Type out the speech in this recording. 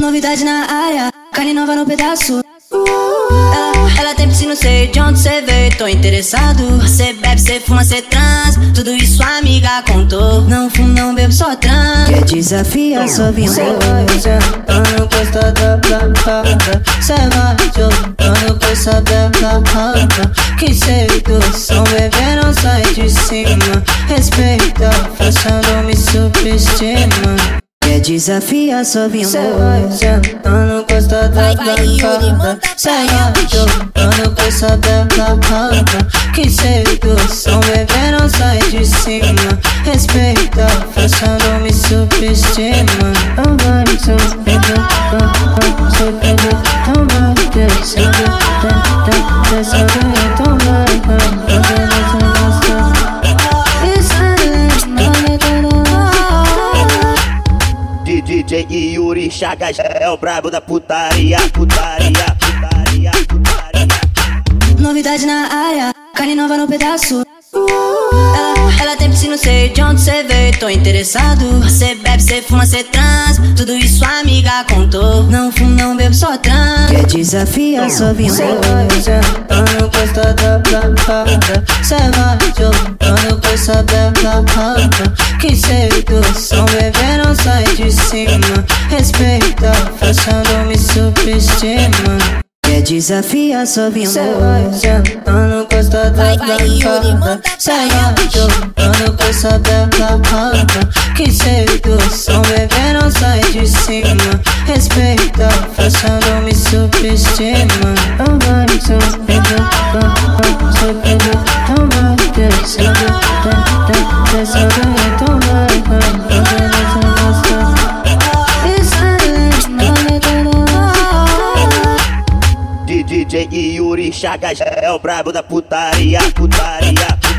Novidade na área, carne nova no pedaço. Ela, ela tem piscina, sei de onde cê veio, tô interessado. Cê bebe, cê fuma, cê trans. Tudo isso a amiga contou. Não fumo, não bebo, só trans. Quer desafiar, só vim Cê vai sentando costa da bancada Cê vai jogando com essa raba Que sedução, bebê não sai de cima Respeita, faça, não me subestima Quer desafiar, só vim Cê vai sentando costa da bancada Cê vai jogando com essa raba Que sedução, bebê não sai de cima. Respeita, faça, não me subestima DJ Yuri Chagas é o brabo da putaria, putaria, putaria, putaria. Novidade na área, carne nova no pedaço. Ela, tô interessado. Cê bebe, cê fuma, cê trans. Tudo isso a amiga contou. Não fumo, não bebo, só trans. Quer desafiar, só vim Cê vai sentando costa da bancada Cê vai jogando com essa raba Que sedução, bebê não sai de cima. Respeita, faça, não me subestima. Quer desafiar, só vim Cê vai sentando costa da bancada Cê vai jogando com essa bela Que sedução, bebê não sai de cima Respeita, faça, não me subestima Não vai me subestimar, subestimar Não vai descendo, descendo DJ Yuri Chagas é o brabo da putaria, putaria.